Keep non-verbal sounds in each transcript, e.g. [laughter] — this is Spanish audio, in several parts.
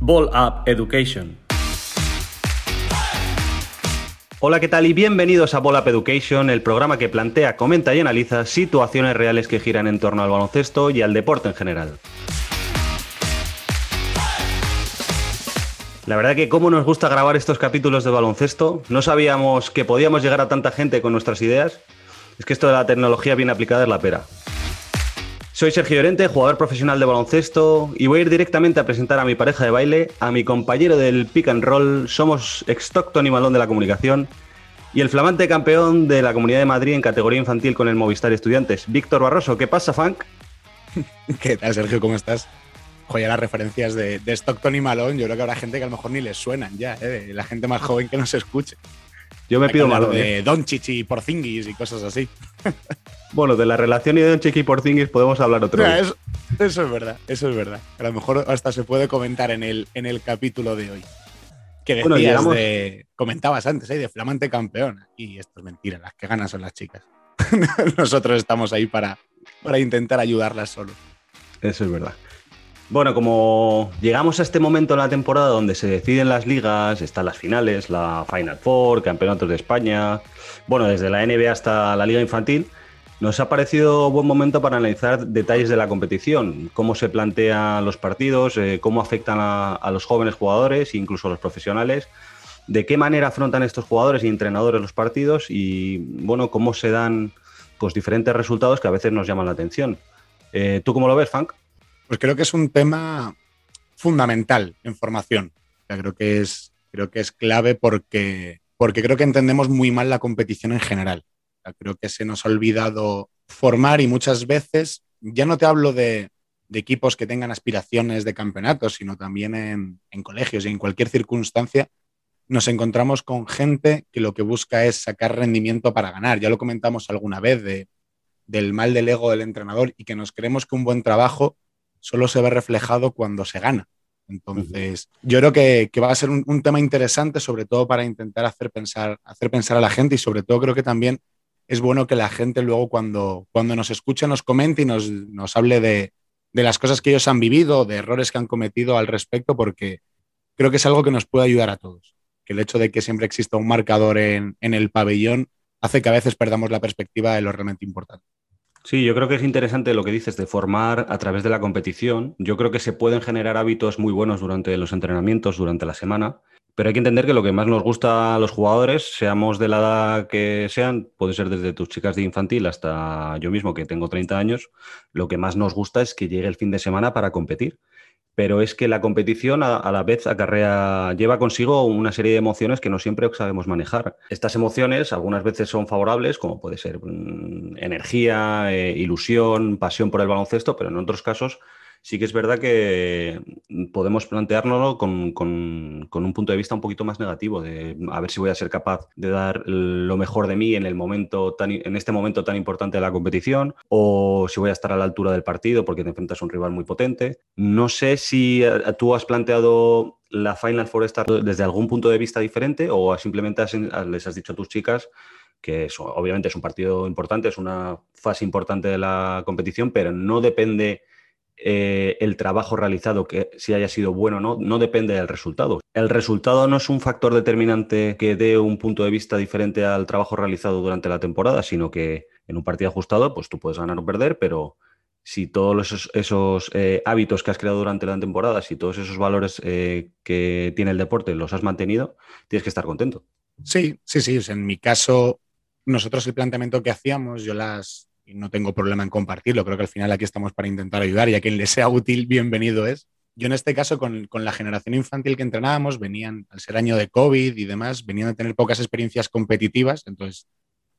Ball Up Education. Hola, ¿qué tal? Y bienvenidos a Ball Up Education, el programa que plantea, comenta y analiza situaciones reales que giran en torno al baloncesto y al deporte en general. La verdad que cómo nos gusta grabar estos capítulos de baloncesto. No sabíamos que podíamos llegar a tanta gente con nuestras ideas. Es que esto de la tecnología bien aplicada es la pera. Soy Sergio Llorente, jugador profesional de baloncesto, y voy a ir directamente a presentar a mi pareja de baile, a mi compañero del pick and roll, somos ex Tony Malón de la comunicación, y el flamante campeón de la Comunidad de Madrid en categoría infantil con el Movistar Estudiantes, Víctor Barroso. ¿Qué pasa, Funk? [laughs] ¿Qué tal, Sergio? ¿Cómo estás? Joya las referencias de, Stockton y Malone. Yo creo que habrá gente que a lo mejor ni les suenan ya, ¿eh? la gente más joven que no se escuche. Yo me pido Malone. De ¿eh? Doncic y Porzingis y cosas así. [laughs] Bueno, de la relación de Doncic y Porzingis podemos hablar otro día. Eso, eso, es verdad, eso es verdad. A lo mejor hasta se puede comentar en el, en el capítulo de hoy. Que decías de, comentabas antes, ¿eh? de flamante campeón. Y esto es mentira, las que ganan son las chicas. [laughs] Nosotros estamos ahí para, para intentar ayudarlas solo. Eso es verdad. Bueno, como llegamos a este momento en la temporada donde se deciden las ligas, están las finales, la Final Four, campeonatos de España, bueno, desde la NBA hasta la Liga Infantil, nos ha parecido buen momento para analizar detalles de la competición, cómo se plantean los partidos, eh, cómo afectan a, los jóvenes jugadores e incluso a los profesionales, de qué manera afrontan estos jugadores y entrenadores los partidos y, bueno, cómo se dan pues, diferentes resultados que a veces nos llaman la atención. Eh, ¿Tú cómo lo ves, Frank? Pues creo que es un tema fundamental en formación. creo, que es, creo que es clave porque, porque creo que entendemos muy mal la competición en general. creo que se nos ha olvidado formar y muchas veces, ya no te hablo de, equipos que tengan aspiraciones de campeonatos, sino también en, colegios y en cualquier circunstancia, nos encontramos con gente que lo que busca es sacar rendimiento para ganar. Ya lo comentamos alguna vez de, del mal del ego del entrenador y que nos creemos que un buen trabajo solo se ve reflejado cuando se gana. Entonces, yo creo que, va a ser un, tema interesante, sobre todo para intentar hacer pensar, hacer pensar a la gente y sobre todo creo que también es bueno que la gente luego cuando, cuando nos escuche nos comente y nos, hable de, las cosas que ellos han vivido, de errores que han cometido al respecto, porque creo que es algo que nos puede ayudar a todos. Que el hecho de que siempre exista un marcador en, en el pabellón hace que a veces perdamos la perspectiva de lo realmente importante. Sí, yo creo que es interesante lo que dices de formar a través de la competición. Yo creo que se pueden generar hábitos muy buenos durante los entrenamientos, durante la semana, pero hay que entender que lo que más nos gusta a los jugadores, seamos de la edad que sean, puede ser desde tus chicas de infantil hasta yo mismo que tengo 30 años, lo que más nos gusta es que llegue el fin de semana para competir pero es que la competición a, la vez acarrea, lleva consigo una serie de emociones que no siempre sabemos manejar. Estas emociones algunas veces son favorables, como puede ser mm, energía, eh, ilusión, pasión por el baloncesto, pero en otros casos sí que es verdad que podemos planteárnoslo con, un punto de vista un poquito más negativo, de a ver si voy a ser capaz de dar lo mejor de mí en, el momento tan, en este momento tan importante de la competición, o si voy a estar a la altura del partido porque te enfrentas a un rival muy potente. No sé si eh, tú has planteado la Final Four desde algún punto de vista diferente o simplemente les has dicho a tus chicas que obviamente es un partido importante, es una fase importante de la competición, pero no depende eh, el trabajo realizado, que si haya sido bueno o no, no depende del resultado. El resultado no es un factor determinante que dé un punto de vista diferente al trabajo realizado durante la temporada, sino que en un partido ajustado, pues tú puedes ganar o perder, pero si todos esos, eh, hábitos que has creado durante la temporada, si todos esos valores eh, que tiene el deporte los has mantenido, tienes que estar contento. Sí, sí, sí. en mi caso, nosotros el planteamiento que hacíamos, yo las, y no tengo problema en compartirlo. Creo que al final aquí estamos para intentar ayudar y a quien le sea útil, bienvenido es. Yo en este caso, con, la generación infantil que entrenábamos, venían, al ser año de COVID y demás, venían a tener pocas experiencias competitivas. Entonces,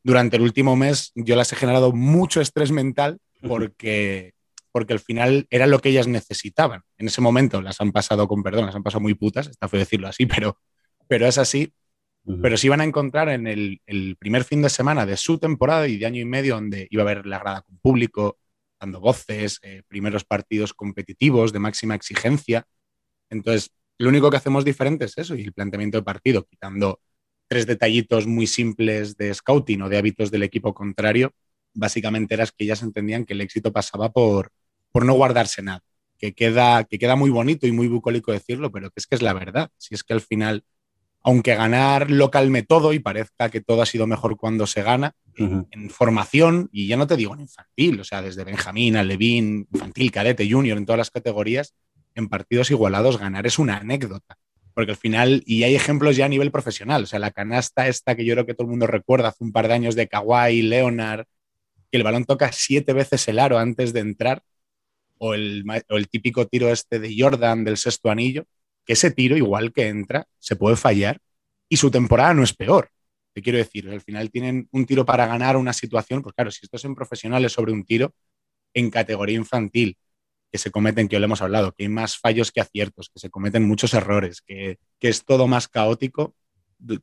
durante el último mes yo las he generado mucho estrés mental porque, porque al final era lo que ellas necesitaban. En ese momento las han pasado con perdón, las han pasado muy putas, está feo decirlo así, pero, pero es así pero se iban a encontrar en el, primer fin de semana de su temporada y de año y medio, donde iba a haber la grada con público, dando voces, eh, primeros partidos competitivos de máxima exigencia. Entonces, lo único que hacemos diferente es eso y el planteamiento de partido, quitando tres detallitos muy simples de scouting o de hábitos del equipo contrario, básicamente era que ellas entendían que el éxito pasaba por, por no guardarse nada. que queda, que queda muy bonito y muy bucólico decirlo, pero que es que es la verdad. Si es que al final, aunque ganar lo calme todo y parezca que todo ha sido mejor cuando se gana, en formación, y ya no te digo en infantil, o sea, desde Benjamín, Levín, infantil, cadete, junior, en todas las categorías, en partidos igualados ganar es una anécdota. Porque al final, y hay ejemplos ya a nivel profesional, o sea, la canasta esta que yo creo que todo el mundo recuerda hace un par de años de Kawhi, Leonard, que el balón toca siete veces el aro antes de entrar, o el, o el típico tiro este de Jordan del sexto anillo, que ese tiro, igual que entra, se puede fallar y su temporada no es peor. Te quiero decir, al final tienen un tiro para ganar una situación, pues claro, si esto es en profesionales sobre un tiro, en categoría infantil, que se cometen, que ya lo hemos hablado, que hay más fallos que aciertos, que se cometen muchos errores, que, que es todo más caótico,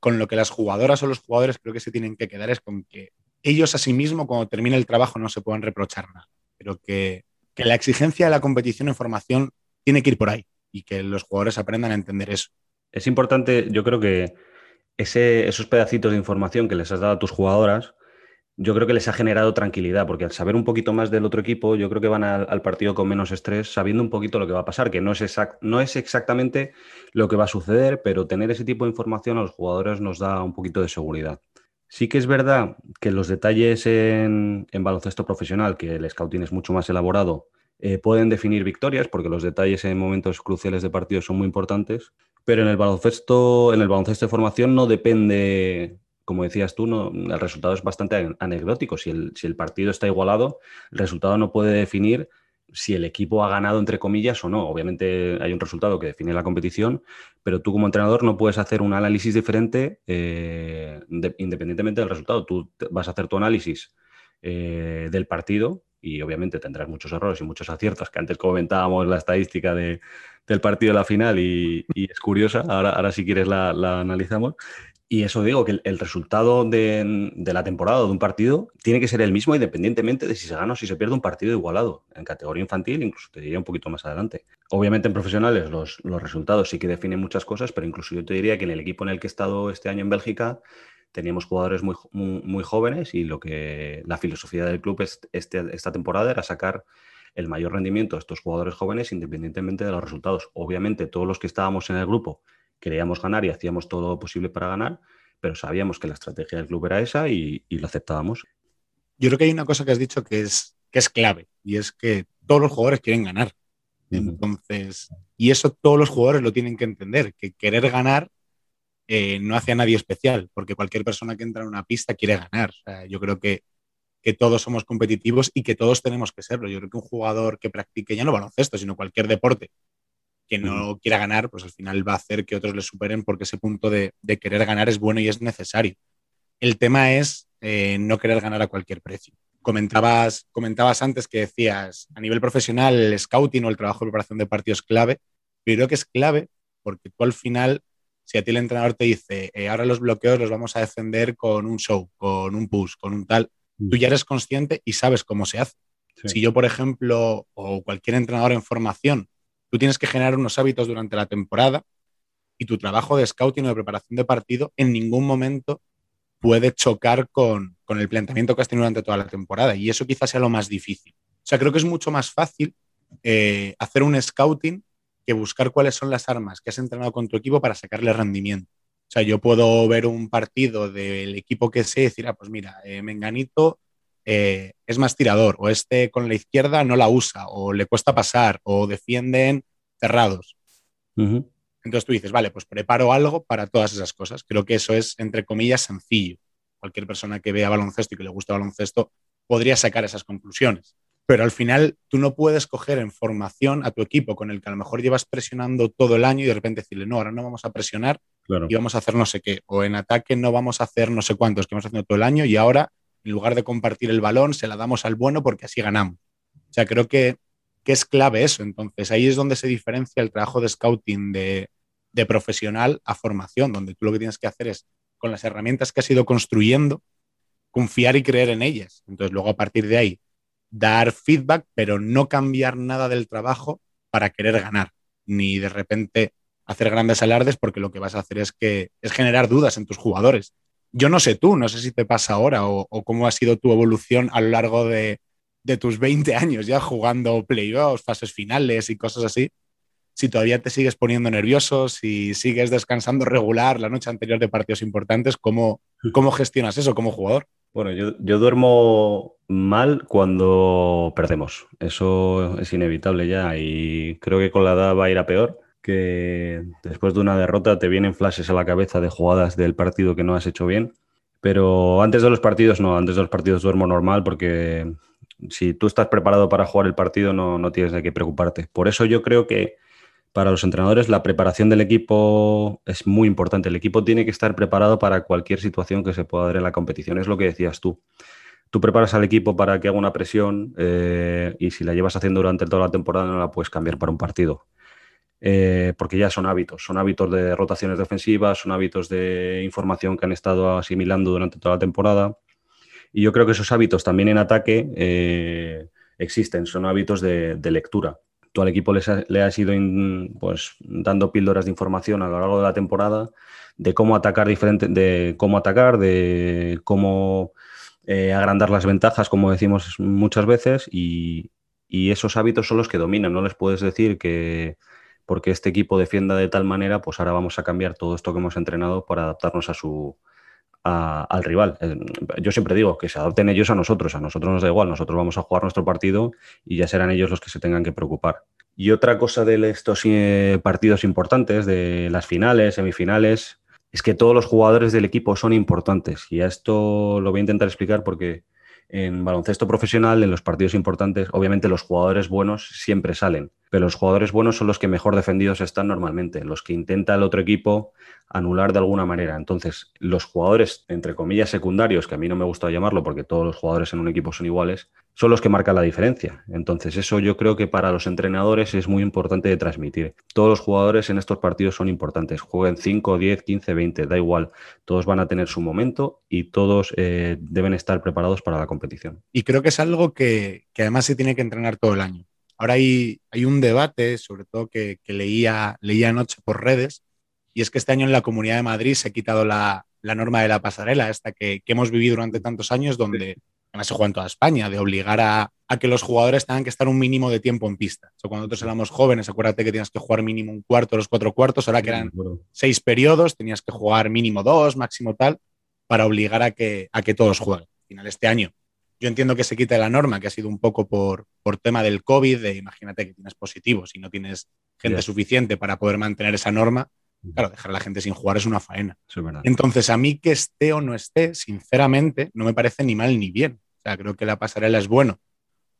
con lo que las jugadoras o los jugadores creo que se tienen que quedar es con que ellos a sí mismos, cuando termine el trabajo, no se puedan reprochar nada. Pero que, que la exigencia de la competición en formación tiene que ir por ahí y que los jugadores aprendan a entender eso. Es importante, yo creo que esos pedacitos de información que les has dado a tus jugadoras, yo creo que les ha generado tranquilidad, porque al saber un poquito más del otro equipo, yo creo que van al, partido con menos estrés, sabiendo un poquito lo que va a pasar, que no es, no es exactamente lo que va a suceder, pero tener ese tipo de información a los jugadores nos da un poquito de seguridad. Sí que es verdad que los detalles en, baloncesto profesional, que el scouting es mucho más elaborado, eh, pueden definir victorias, porque los detalles en momentos cruciales de partido son muy importantes, pero en el baloncesto, en el baloncesto de formación no depende, como decías tú, el resultado es bastante anecdótico. Si el, si el partido está igualado, el resultado no puede definir si el equipo ha ganado, entre comillas, o no. Obviamente hay un resultado que define la competición, pero tú como entrenador no puedes hacer un análisis diferente eh, independientemente del resultado. Tú vas a hacer tu análisis eh, del partido y obviamente tendrás muchos errores y muchos aciertos, que antes comentábamos la estadística del partido de la final y, es curiosa, ahora, ahora si quieres la, analizamos. Y eso digo, que el, resultado de, la temporada de un partido tiene que ser el mismo independientemente de si se gana o si se pierde un partido igualado. En categoría infantil, incluso te diría un poquito más adelante. Obviamente en profesionales los, los resultados sí que definen muchas cosas, pero incluso yo te diría que en el equipo en el que he estado este año en Bélgica, teníamos jugadores muy, muy, jóvenes y lo que la filosofía del club es, este, esta temporada era sacar el mayor rendimiento a estos jugadores jóvenes independientemente de los resultados. Obviamente todos los que estábamos en el grupo queríamos ganar y hacíamos todo lo posible para ganar, pero sabíamos que la estrategia del club era esa y, lo aceptábamos. Yo creo que hay una cosa que has dicho que es, que es clave y es que todos los jugadores quieren ganar. Entonces, y eso todos los jugadores lo tienen que entender, que querer ganar eh, no hace a nadie especial, porque cualquier persona que entra en una pista quiere ganar. yo creo que, que, todos somos competitivos y que todos tenemos que serlo. Yo creo que un jugador que practique ya no baloncesto, sino cualquier deporte que no quiera ganar, pues al final va a hacer que otros le superen porque ese punto de, querer ganar es bueno y es necesario. El tema es eh, no querer ganar a cualquier precio. Comentabas, comentabas antes que decías, a nivel profesional, el scouting o el trabajo de preparación de partidos clave, pero creo que es clave porque tú al final si a ti el entrenador te dice, eh, ahora los bloqueos los vamos a defender con un show, con un push, con un tal, mm. tú ya eres consciente y sabes cómo se hace. Si yo, por ejemplo, o cualquier entrenador en formación, tú tienes que generar unos hábitos durante la temporada y tu trabajo de scouting o de preparación de partido en ningún momento puede chocar con, el planteamiento que has tenido durante toda la temporada. Y eso quizás sea lo más difícil. O sea, creo que es mucho más fácil eh, hacer un scouting que buscar cuáles son las armas que has entrenado con tu equipo para sacarle rendimiento. O sea, yo puedo ver un partido del equipo que sé y decir, ah, pues mira, eh, Menganito eh, es más tirador, o este con la izquierda no la usa, o le cuesta pasar, o defienden cerrados. Entonces tú dices, vale, pues preparo algo para todas esas cosas. Creo que eso es, entre comillas, sencillo. Cualquier persona que vea baloncesto y que le guste baloncesto podría sacar esas conclusiones pero al final tú no puedes coger en formación a tu equipo con el que a lo mejor llevas presionando todo el año y de repente decirle, no, ahora no vamos a presionar y vamos a hacer no sé qué, o en ataque no vamos a hacer no sé cuántos que hemos haciendo todo el año y ahora en lugar de compartir el balón se la damos al bueno porque así ganamos. O sea, creo que, que es clave eso. Entonces ahí es donde se diferencia el trabajo de scouting de, de profesional a formación, donde tú lo que tienes que hacer es con las herramientas que has ido construyendo, confiar y creer en ellas. Entonces luego a partir de ahí dar feedback, pero no cambiar nada del trabajo para querer ganar, ni de repente hacer grandes alardes porque lo que vas a hacer es que es generar dudas en tus jugadores. Yo no sé tú, no sé si te pasa ahora o, cómo ha sido tu evolución a lo largo de, de tus 20 años ya jugando playoffs, fases finales y cosas así, si todavía te sigues poniendo nervioso, si sigues descansando regular la noche anterior de partidos importantes, ¿cómo, cómo gestionas eso como jugador? Bueno, yo, yo, duermo mal cuando perdemos. Eso es inevitable ya y creo que con la edad va a ir a peor, que después de una derrota te vienen flashes a la cabeza de jugadas del partido que no has hecho bien. Pero antes de los partidos no, antes de los partidos duermo normal porque si tú estás preparado para jugar el partido no, no tienes de qué preocuparte. Por eso yo creo que para los entrenadores la preparación del equipo es muy importante. El equipo tiene que estar preparado para cualquier situación que se pueda dar en la competición. Es lo que decías tú. Tú preparas al equipo para que haga una presión eh, y si la llevas haciendo durante toda la temporada no la puedes cambiar para un partido. Eh, porque ya son hábitos, son hábitos de rotaciones defensivas, son hábitos de información que han estado asimilando durante toda la temporada. Y yo creo que esos hábitos también en ataque eh, existen, son hábitos de lectura tú al equipo le has ido pues, dando píldoras de información a lo largo de la temporada de cómo atacar diferente, de cómo atacar, de cómo eh, agrandar las ventajas, como decimos muchas veces, y, esos hábitos son los que dominan. No les puedes decir que porque este equipo defienda de tal manera, pues ahora vamos a cambiar todo esto que hemos entrenado para adaptarnos a su, al rival. Eh, yo siempre digo que se adopten ellos a nosotros, a nosotros nos da igual, nosotros vamos a jugar nuestro partido y ya serán ellos los que se tengan que preocupar. Y otra cosa de estos eh, partidos importantes, de las finales, semifinales, es que todos los jugadores del equipo son importantes. Y a esto lo voy a intentar explicar porque en baloncesto profesional, en los partidos importantes, obviamente los jugadores buenos siempre salen, pero los jugadores buenos son los que mejor defendidos están normalmente, los que intenta el otro equipo anular de alguna manera. Entonces, los jugadores, entre comillas, secundarios, que a mí no me gusta llamarlo porque todos los jugadores en un equipo son iguales, son los que marcan la diferencia. Entonces, eso yo creo que para los entrenadores es muy importante de transmitir. Todos los jugadores en estos partidos son importantes. Jueguen 5, 10, 15, 20, da igual. Todos van a tener su momento y todos eh, deben estar preparados para la competición. Y creo que es algo que, además se tiene que entrenar todo el año. Ahora hay, hay un debate, sobre todo que, leía, leía anoche por redes, y es que este año en la Comunidad de Madrid se ha quitado la, norma de la pasarela, esta que, que, hemos vivido durante tantos años, donde además se juega en toda España, de obligar a, que los jugadores tengan que estar un mínimo de tiempo en pista. cuando nosotros éramos jóvenes, acuérdate que tenías que jugar mínimo un cuarto, los cuatro cuartos, ahora que eran seis periodos, tenías que jugar mínimo dos, máximo tal, para obligar a que, a que todos jueguen. Al final, este año, yo entiendo que se quite la norma, que ha sido un poco por, por tema del COVID, de imagínate que tienes positivos y no tienes gente suficiente para poder mantener esa norma, Claro, dejar a la gente sin jugar es una faena. Entonces, a mí que esté o no esté, sinceramente, no me parece ni mal ni bien. O sea, creo que la pasarela es bueno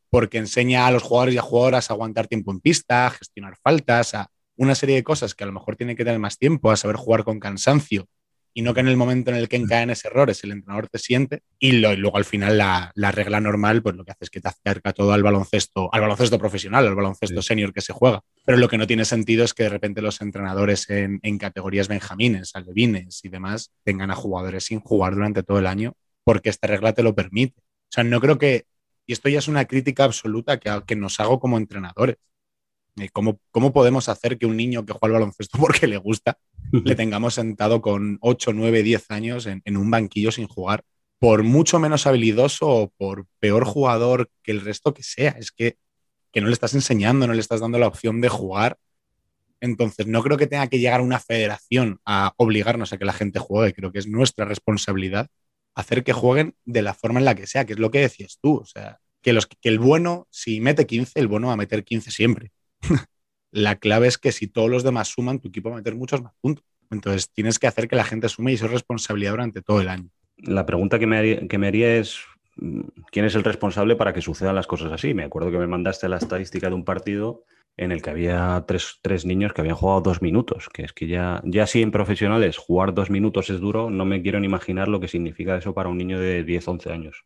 porque enseña a los jugadores y a jugadoras a aguantar tiempo en pista, a gestionar faltas, a una serie de cosas que a lo mejor tienen que tener más tiempo, a saber jugar con cansancio y no que en el momento en el que esos errores el entrenador te siente y, luego al final la, regla normal pues lo que hace es que te acerca todo al baloncesto, al baloncesto profesional, al baloncesto senior que se juega. Pero lo que no tiene sentido es que de repente los entrenadores en, categorías benjamines, alevines y demás tengan a jugadores sin jugar durante todo el año porque esta regla te lo permite. O sea, no creo que, y esto ya es una crítica absoluta que, que nos hago como entrenadores. Eh, ¿Cómo, ¿Cómo podemos hacer que un niño que juega al baloncesto [laughs] porque le gusta le tengamos sentado con 8, 9, 10 años en, un banquillo sin jugar, por mucho menos habilidoso o por peor jugador que el resto que sea. Es que, que no le estás enseñando, no le estás dando la opción de jugar. Entonces, no creo que tenga que llegar una federación a obligarnos a que la gente juegue. Creo que es nuestra responsabilidad hacer que jueguen de la forma en la que sea, que es lo que decías tú. O sea, que, los, que el bueno, si mete 15, el bueno va a meter 15 siempre. [laughs] la clave es que si todos los demás suman, tu equipo va a meter muchos más puntos. Entonces tienes que hacer que la gente sume y eso es responsabilidad durante todo el año. La pregunta que me haría, es, ¿quién es el responsable para que sucedan las cosas así? Me acuerdo que me mandaste la estadística de un partido en el que había tres, tres, niños que habían jugado dos minutos, que es que ya, ya sí en profesionales jugar dos minutos es duro, no me quiero ni imaginar lo que significa eso para un niño de 10, 11 años.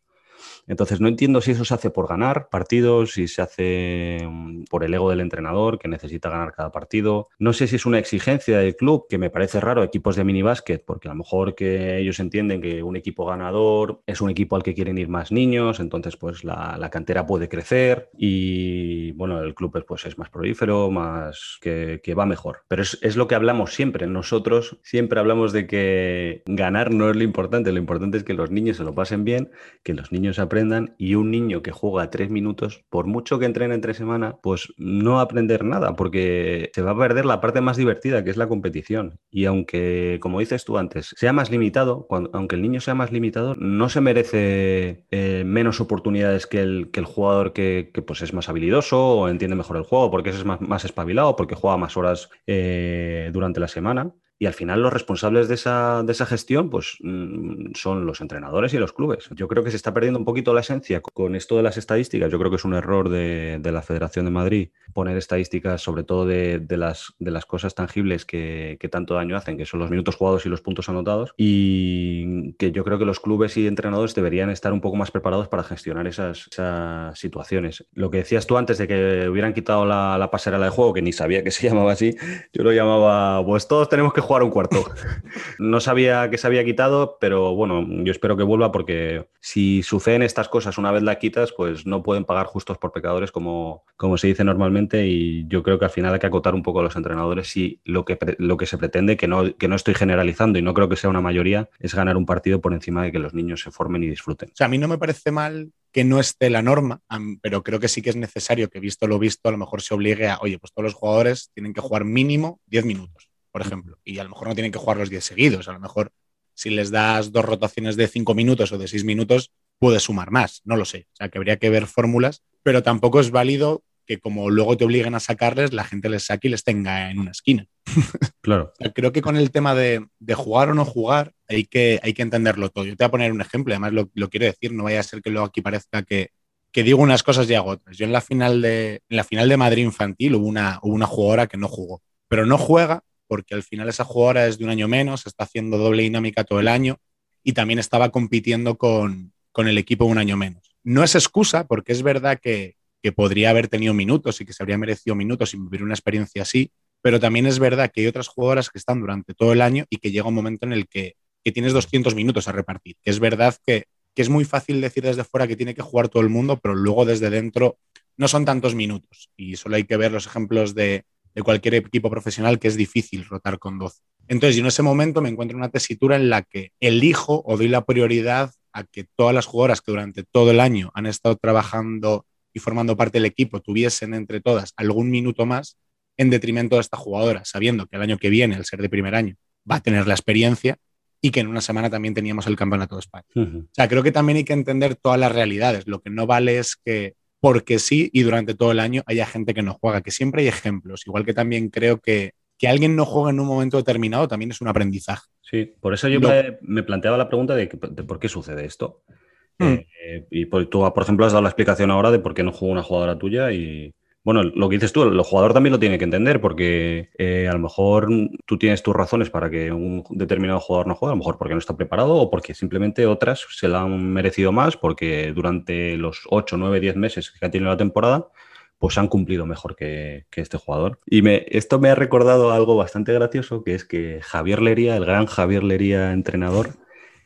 Entonces, no entiendo si eso se hace por ganar partidos, si se hace mm, por el ego del entrenador que necesita ganar cada partido. No sé si es una exigencia del club, que me parece raro, equipos de minibásquet, porque a lo mejor que ellos entienden que un equipo ganador es un equipo al que quieren ir más niños, entonces pues la, cantera puede crecer y bueno, el club pues es más prolífero, más que, va mejor. Pero es, es lo que hablamos siempre. Nosotros siempre hablamos de que ganar no es lo importante, lo importante es que los niños se lo pasen bien, que los niños niños y un niño que juega tres minutos, por mucho que entrene entre semana, pues no va a aprender nada porque se va a perder la parte más divertida que es la competición. Y aunque, como dices tú antes, sea más limitado, aunque el niño sea más limitado, no se merece eh, menos oportunidades que el, que el jugador que, pues es más habilidoso o entiende mejor el juego porque es más, más espabilado, porque juega más horas eh, durante la semana. Y al final los responsables de esa, de esa gestión pues, mm, son los entrenadores y los clubes. Yo creo que se está perdiendo un poquito la esencia con esto de las estadísticas. Yo creo que es un error de, la Federación de Madrid poner estadísticas sobre todo de, las, de las cosas tangibles que, tanto daño hacen, que son los minutos jugados y los puntos anotados. Y que yo creo que los clubes y entrenadores deberían estar un poco más preparados para gestionar esas, situaciones. Lo que decías tú antes de que hubieran quitado la, la pasarela de juego, que ni sabía que se [laughs] llamaba así, yo lo llamaba, pues todos tenemos que jugar un cuarto. [laughs] No sabía que se había quitado, pero bueno, yo espero que vuelva porque si suceden estas cosas una vez la quitas, pues no pueden pagar justos por pecadores como, como se dice normalmente y yo creo que al final hay que acotar un poco a los entrenadores si lo que, lo que se pretende, que no, que no estoy generalizando y no creo que sea una mayoría, es ganar un partido por encima de que los niños se formen y disfruten. O sea, a mí no me parece mal que no esté la norma, pero creo que sí que es necesario que, visto lo visto, a lo mejor se obligue a, oye, pues todos los jugadores tienen que jugar mínimo 10 minutos por ejemplo, y a lo mejor no tienen que jugar los 10 seguidos, a lo mejor si les das dos rotaciones de 5 minutos o de 6 minutos, puedes sumar más, no lo sé, o sea que habría que ver fórmulas, pero tampoco es válido que como luego te obliguen a sacarles, la gente les saque y les tenga en una esquina. [laughs] Claro. creo que con el tema de, jugar o no jugar hay que, hay que entenderlo todo. Yo te voy a poner un ejemplo, además lo, quiero decir, no vaya a ser que luego aquí parezca que, digo unas cosas y hago otras. Yo en la final de, en la final de Madrid infantil hubo una, hubo una jugadora que no jugó, pero no juega porque al final esa jugadora es de un año menos, está haciendo doble dinámica todo el año y también estaba compitiendo con, el equipo un año menos. No es excusa, porque es verdad que, podría haber tenido minutos y que se habría merecido minutos y vivir una experiencia así, pero también es verdad que hay otras jugadoras que están durante todo el año y que llega un momento en el que, tienes 200 minutos a repartir. Que es verdad que, que es muy fácil decir desde fuera que tiene que jugar todo el mundo, pero luego desde dentro no son tantos minutos. Y solo hay que ver los ejemplos de, de cualquier equipo profesional que es difícil rotar con 12. Entonces, yo en ese momento me encuentro en una tesitura en la que elijo o doy la prioridad a que todas las jugadoras que durante todo el año han estado trabajando y formando parte del equipo tuviesen entre todas algún minuto más en detrimento de esta jugadora, sabiendo que el año que viene, al ser de primer año, va a tener la experiencia y que en una semana también teníamos el campeonato de España. O sea, creo que también hay que entender todas las realidades. Lo que no vale es que porque sí y durante todo el año haya gente que no juega, que siempre hay ejemplos, igual que también creo que que alguien no juegue en un momento determinado también es un aprendizaje. Sí, por eso yo me, planteaba la pregunta de, por qué sucede esto. Hmm. Eh, y por, tú, por ejemplo, has dado la explicación ahora de por qué no juega una jugadora tuya y, bueno, lo que dices tú, el jugador también lo tiene que entender porque eh, a lo mejor tú tienes tus razones para que un determinado jugador no juegue, a lo mejor porque no está preparado o porque simplemente otras se la han merecido más porque durante los 8, 9, 10 meses que ha tenido la temporada, pues han cumplido mejor que, este jugador. Y me, esto me ha recordado algo bastante gracioso, que es que Javier Lería, el gran Javier Lería entrenador,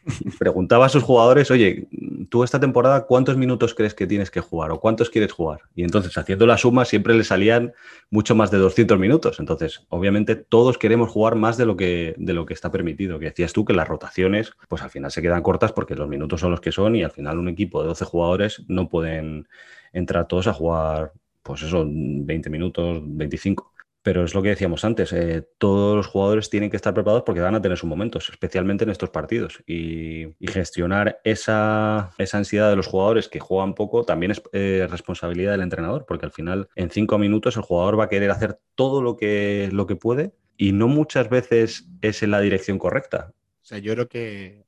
[laughs] preguntaba a sus jugadores, oye, tú esta temporada, ¿cuántos minutos crees que tienes que jugar o cuántos quieres jugar? Y entonces, haciendo la suma, siempre le salían mucho más de 200 minutos. Entonces, obviamente, todos queremos jugar más de lo que, de lo que está permitido. Que decías tú que las rotaciones, pues al final se quedan cortas porque los minutos son los que son y al final un equipo de 12 jugadores no pueden entrar todos a jugar, pues eso, 20 minutos, 25. Pero es lo que decíamos antes, eh, todos los jugadores tienen que estar preparados porque van a tener sus momentos, especialmente en estos partidos. Y, gestionar esa, ansiedad de los jugadores que juegan poco también es eh, responsabilidad del entrenador, porque al final en cinco minutos el jugador va a querer hacer todo lo que, lo que puede y no muchas veces es en la dirección correcta. O sea, yo creo que,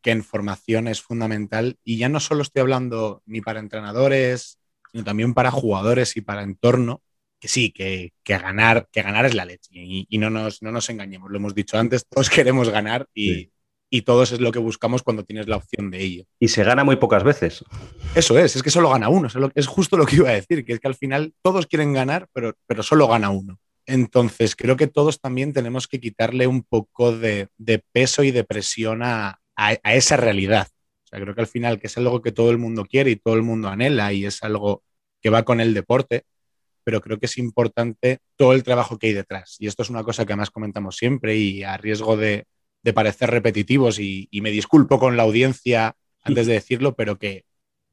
que en formación es fundamental y ya no solo estoy hablando ni para entrenadores, sino también para jugadores y para entorno que sí, que, ganar, que ganar es la leche. Y, no, nos, no nos engañemos, lo hemos dicho antes, [laughs] todos queremos ganar y, todos es lo que buscamos cuando tienes la opción de ello. Y se gana muy pocas veces. Eso es, es que solo gana uno, es, justo lo que iba a decir, que es que al final todos quieren ganar, pero, pero solo gana uno. Entonces, creo que todos también tenemos que quitarle un poco de, peso y de presión a, a, esa realidad. O sea, creo que al final, que es algo que todo el mundo quiere y todo el mundo anhela y es algo que va con el deporte, pero creo que es importante todo el trabajo que hay detrás. Y esto es una cosa que además comentamos siempre y a riesgo de, parecer repetitivos y, me disculpo con la audiencia antes de [laughs] decirlo, pero que,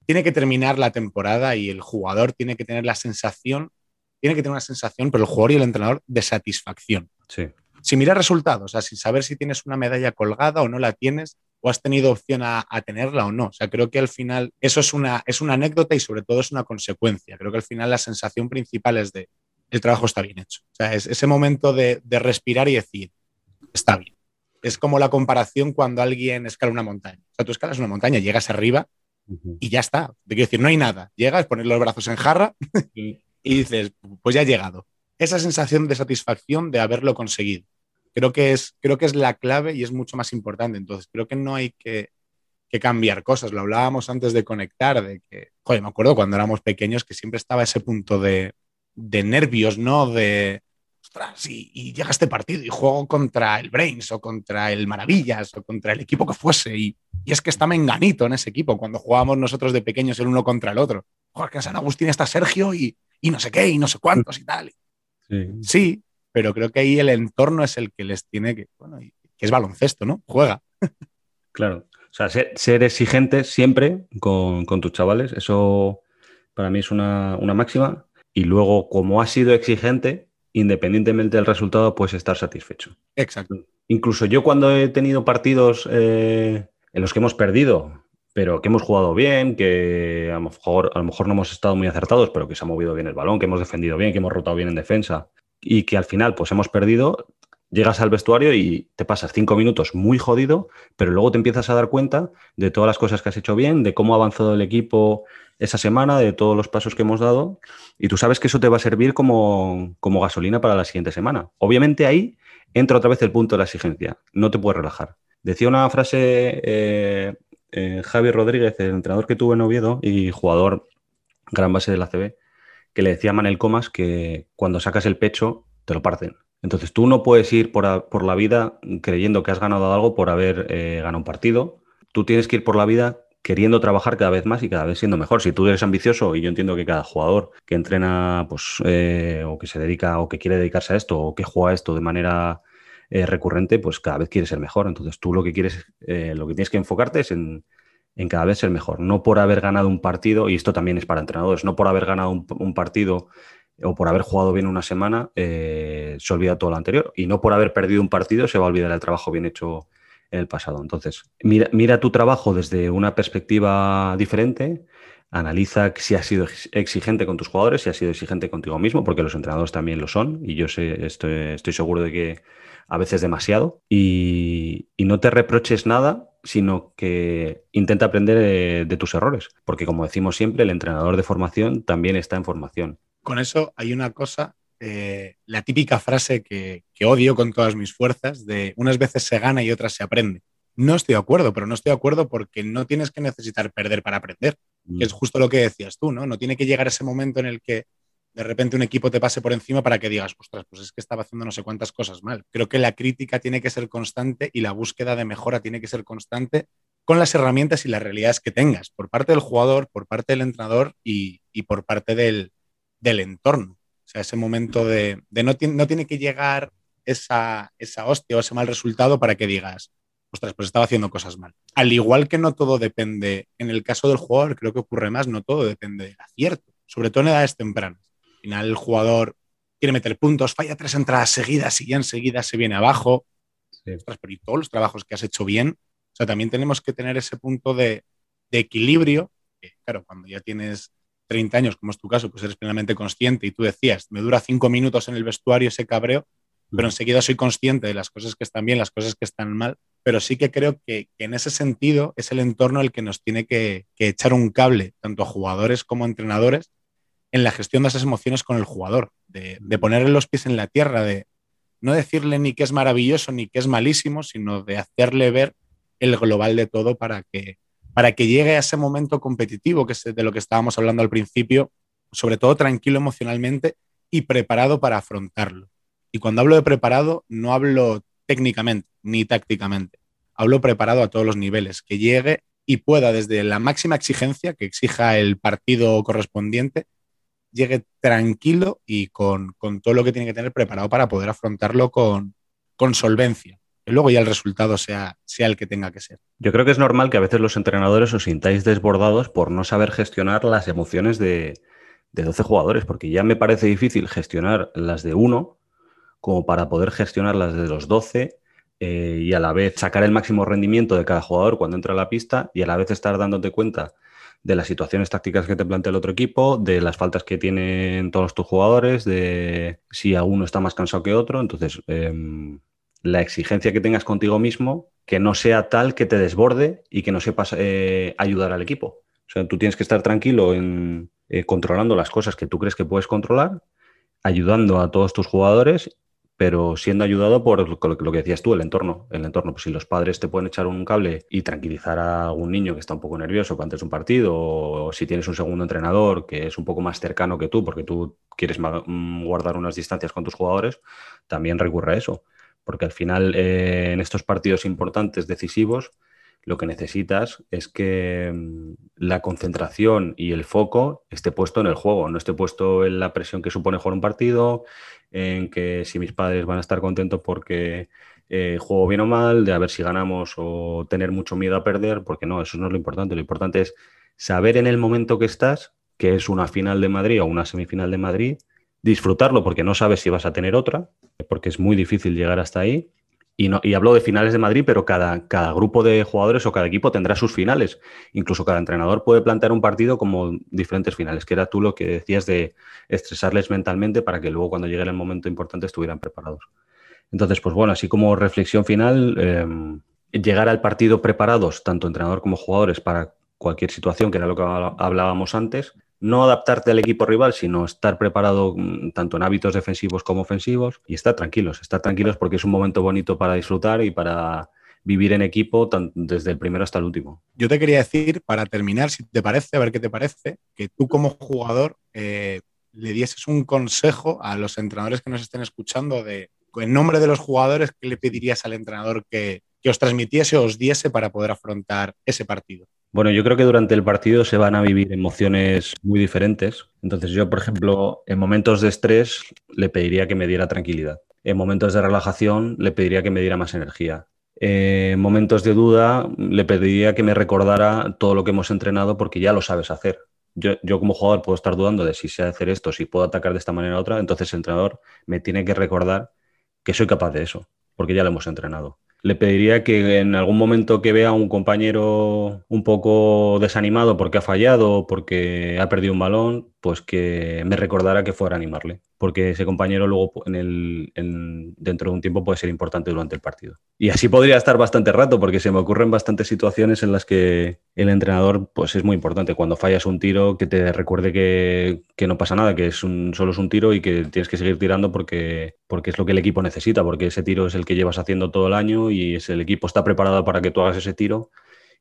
tiene que terminar la temporada y el jugador tiene que tener la sensación, tiene que tener una sensación, pero el jugador y el entrenador, de satisfacción. Sí. Sin mirar resultados, o sea, sin saber si tienes una medalla colgada o no la tienes, o has tenido opción a, tenerla o no. O sea, creo que al final eso es una, es una anécdota y sobre todo es una consecuencia. Creo que al final la sensación principal es de el trabajo está bien hecho. O sea, es ese momento de, de respirar y decir, está bien. Es como la comparación cuando alguien escala una montaña. O sea, tú escalas una montaña, llegas arriba y ya está. Te quiero decir, no hay nada. Llegas, pones los brazos en jarra [laughs] y dices, pues ya he llegado. Esa sensación de satisfacción de haberlo conseguido. Creo que es, creo que es la clave y es mucho más importante. Entonces, creo que no hay que, cambiar cosas. Lo hablábamos antes de conectar, de que, joder, me acuerdo cuando éramos pequeños que siempre estaba ese punto de, de nervios, ¿no? De, ostras, y, y, llega este partido y juego contra el Brains o contra el Maravillas o contra el equipo que fuese. Y, y es que está menganito en ese equipo cuando jugábamos nosotros de pequeños el uno contra el otro. Joder, que en San Agustín está Sergio y, y no sé qué, y no sé cuántos y tal. Sí. sí. Pero creo que ahí el entorno es el que les tiene que, bueno, que es baloncesto, ¿no? Juega. Claro. O sea, ser, exigente siempre con, con, tus chavales, eso para mí es una, una máxima. Y luego, como has sido exigente, independientemente del resultado, puedes estar satisfecho. Exacto. Incluso yo cuando he tenido partidos eh, en los que hemos perdido, pero que hemos jugado bien, que a lo, mejor, a lo mejor no hemos estado muy acertados, pero que se ha movido bien el balón, que hemos defendido bien, que hemos rotado bien en defensa y que al final pues hemos perdido, llegas al vestuario y te pasas cinco minutos muy jodido, pero luego te empiezas a dar cuenta de todas las cosas que has hecho bien, de cómo ha avanzado el equipo esa semana, de todos los pasos que hemos dado, y tú sabes que eso te va a servir como, como gasolina para la siguiente semana. Obviamente ahí entra otra vez el punto de la exigencia, no te puedes relajar. Decía una frase eh, eh, Javi Rodríguez, el entrenador que tuve en Oviedo y jugador gran base del ACB, que le decía Manel Comas que cuando sacas el pecho te lo parten. Entonces tú no puedes ir por, la vida creyendo que has ganado algo por haber eh, ganado un partido. Tú tienes que ir por la vida queriendo trabajar cada vez más y cada vez siendo mejor. Si tú eres ambicioso, y yo entiendo que cada jugador que entrena pues, o que se dedica o que quiere dedicarse a esto o que juega esto de manera eh, recurrente, pues cada vez quieres ser mejor. Entonces tú lo que quieres, eh, lo que tienes que enfocarte es en, cada vez ser mejor, no por haber ganado un partido, y esto también es para entrenadores, no por haber ganado un, partido o por haber jugado bien una semana, eh, se olvida todo lo anterior, y no por haber perdido un partido se va a olvidar el trabajo bien hecho en el pasado. Entonces, mira, mira tu trabajo desde una perspectiva diferente, analiza si has sido exigente con tus jugadores, si has sido exigente contigo mismo, porque los entrenadores también lo son, y yo sé, estoy, estoy seguro de que a veces demasiado, y, no te reproches nada, sino que intenta aprender de, tus errores, porque como decimos siempre, el entrenador de formación también está en formación. Con eso hay una cosa, eh, la típica frase que, odio con todas mis fuerzas, de unas veces se gana y otras se aprende. No estoy de acuerdo, pero no estoy de acuerdo porque no tienes que necesitar perder para aprender, que es mm. justo lo que decías tú, ¿no? No tiene que llegar ese momento en el que de repente un equipo te pase por encima para que digas, ostras, pues es que estaba haciendo no sé cuántas cosas mal. Creo que la crítica tiene que ser constante y la búsqueda de mejora tiene que ser constante con las herramientas y las realidades que tengas, por parte del jugador, por parte del entrenador y, por parte del, entorno. O sea, ese momento de, no, no, tiene que llegar esa, hostia o ese mal resultado para que digas, ostras, pues estaba haciendo cosas mal. Al igual que no todo depende, en el caso del jugador creo que ocurre más, no todo depende del acierto, sobre todo en edades tempranas final el jugador quiere meter puntos, falla tres entradas seguidas y ya enseguida se viene abajo. pero y todos los trabajos que has hecho bien. O sea, también tenemos que tener ese punto de, equilibrio. Que, claro, cuando ya tienes 30 años, como es tu caso, pues eres plenamente consciente y tú decías, me dura cinco minutos en el vestuario ese cabreo, pero enseguida soy consciente de las cosas que están bien, las cosas que están mal, pero sí que creo que, en ese sentido es el entorno el que nos tiene que, que, echar un cable, tanto a jugadores como a entrenadores, en la gestión de esas emociones con el jugador, de, ponerle los pies en la tierra, de no decirle ni que es maravilloso ni que es malísimo, sino de hacerle ver el global de todo para que, para que llegue a ese momento competitivo, que es de lo que estábamos hablando al principio, sobre todo tranquilo emocionalmente y preparado para afrontarlo. Y cuando hablo de preparado, no hablo técnicamente ni tácticamente, hablo preparado a todos los niveles, que llegue y pueda desde la máxima exigencia que exija el partido correspondiente llegue tranquilo y con, todo lo que tiene que tener preparado para poder afrontarlo con, solvencia. luego ya el resultado sea, sea el que tenga que ser. Yo creo que es normal que a veces los entrenadores os sintáis desbordados por no saber gestionar las emociones de, de 12 jugadores, porque ya me parece difícil gestionar las de uno como para poder gestionar las de los 12 eh, y a la vez sacar el máximo rendimiento de cada jugador cuando entra a la pista y a la vez estar dándote cuenta de las situaciones tácticas que te plantea el otro equipo, de las faltas que tienen todos tus jugadores, de si uno está más cansado que otro. Entonces, em, la exigencia que tengas contigo mismo, que no sea tal que te desborde y que no sepas eh, ayudar al equipo. O sea, tú tienes que estar tranquilo en eh, controlando las cosas que tú crees que puedes controlar, ayudando a todos tus jugadores, pero siendo ayudado por lo que decías tú, el entorno. El entorno, pues si los padres te pueden echar un cable y tranquilizar a algún niño que está un poco nervioso antes de un partido, o si tienes un segundo entrenador que es un poco más cercano que tú, porque tú quieres mm, guardar unas distancias con tus jugadores, también recurre a eso. Porque al final, eh, en estos partidos importantes, decisivos, lo que necesitas es que mm, la concentración y el foco esté puesto en el juego, no esté puesto en la presión que supone jugar un partido, en que si mis padres van a estar contentos porque eh, juego bien o mal, de a ver si ganamos o tener mucho miedo a perder, porque no, eso no es lo importante. Lo importante es saber en el momento que estás, que es una final de Madrid o una semifinal de Madrid, disfrutarlo porque no sabes si vas a tener otra, porque es muy difícil llegar hasta ahí y, hablo de finales de Madrid, pero cada, cada grupo de jugadores o cada equipo tendrá sus finales. Incluso cada entrenador puede plantear un partido como diferentes finales, que era tú lo que decías de estresarles mentalmente para que luego cuando llegue el momento importante estuvieran preparados. Entonces, pues bueno, así como reflexión final, em, llegar al partido preparados, tanto entrenador como jugadores, para cualquier situación, que era lo que hablábamos antes, no adaptarte al equipo rival, sino estar preparado mm, tanto en hábitos defensivos como ofensivos y estar tranquilos, estar tranquilos porque es un momento bonito para disfrutar y para vivir en equipo desde el primero hasta el último. Yo te quería decir, para terminar, si te parece, a ver qué te parece, que tú como jugador eh, le dieses un consejo a los entrenadores que nos estén escuchando de, en nombre de los jugadores, ¿qué le pedirías al entrenador que, que os transmitiese o os diese para poder afrontar ese partido? Bueno, yo creo que durante el partido se van a vivir emociones muy diferentes. Entonces yo, por ejemplo, en momentos de estrés le pediría que me diera tranquilidad. En momentos de relajación le pediría que me diera más energía. En momentos de duda le pediría que me recordara todo lo que hemos entrenado porque ya lo sabes hacer. Yo, yo, como jugador puedo estar dudando de si sé hacer esto, si puedo atacar de esta manera u otra, entonces el entrenador me tiene que recordar que soy capaz de eso, porque ya lo hemos entrenado le pediría que en algún momento que vea a un compañero un poco desanimado porque ha fallado porque ha perdido un balón, pues que me recordara que fuera a animarle, porque ese compañero luego en el, dentro de un tiempo puede ser importante durante el partido. Y así podría estar bastante rato, porque se me ocurren bastantes situaciones en las que el entrenador pues es muy importante. Cuando fallas un tiro, que te recuerde que, que no pasa nada, que es un, solo es un tiro y que tienes que seguir tirando porque, porque es lo que el equipo necesita, porque ese tiro es el que llevas haciendo todo el año y es, el equipo está preparado para que tú hagas ese tiro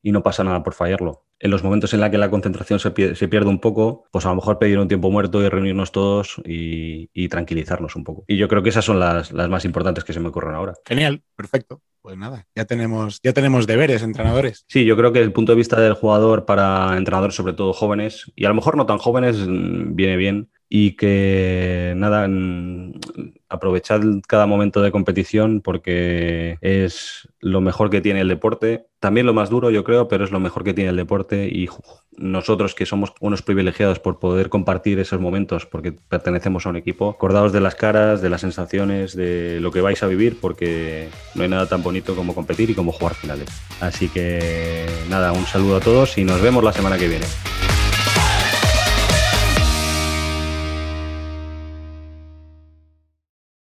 y no pasa nada por fallarlo. En los momentos en los que la concentración se pierde, un poco, pues a lo mejor pedir un tiempo muerto y reunirnos todos y, tranquilizarnos un poco. Y yo creo que esas son las, más importantes que se me ocurren ahora. Genial, perfecto. Pues nada, ya tenemos, ya tenemos deberes, entrenadores. Sí, yo creo que el punto de vista del jugador para entrenadores, sobre todo jóvenes, y a lo mejor no tan jóvenes, mm, viene bien. Y que nada, aprovechar cada momento de competición porque es lo mejor que tiene el deporte. También lo más duro, yo creo, pero es lo mejor que tiene el deporte y nosotros que somos unos privilegiados por poder compartir esos momentos porque pertenecemos a un equipo, acordaos de las caras, de las sensaciones, de lo que vais a vivir porque no hay nada tan bonito como competir y como jugar finales. Así que nada, un saludo a todos y nos vemos la semana que viene.